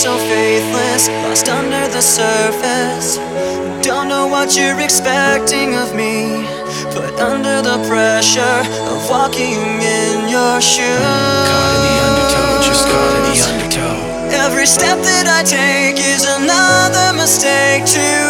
so faithless, lost under the surface. Don't know what you're expecting of me, Put under the pressure of walking in your shoes. Caught in the undertow, just caught in the undertow. Every step that I take is another mistake to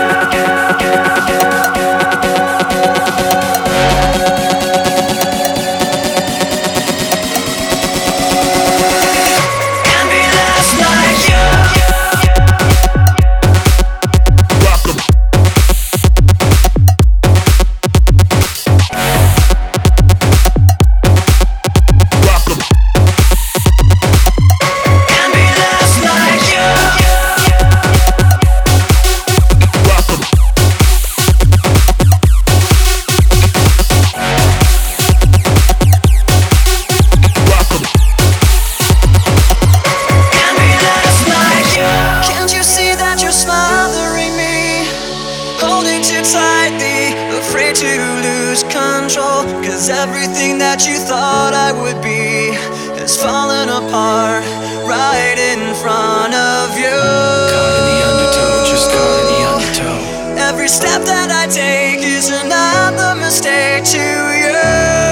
to lose control. Cause everything that you thought I would be has fallen apart right in front of you. Caught in the undertow, just caught in the undertow. Every step that I take is another mistake to you.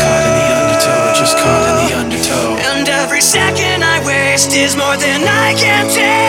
Caught in the undertow, just caught in the undertow. And every second I waste is more than I can take.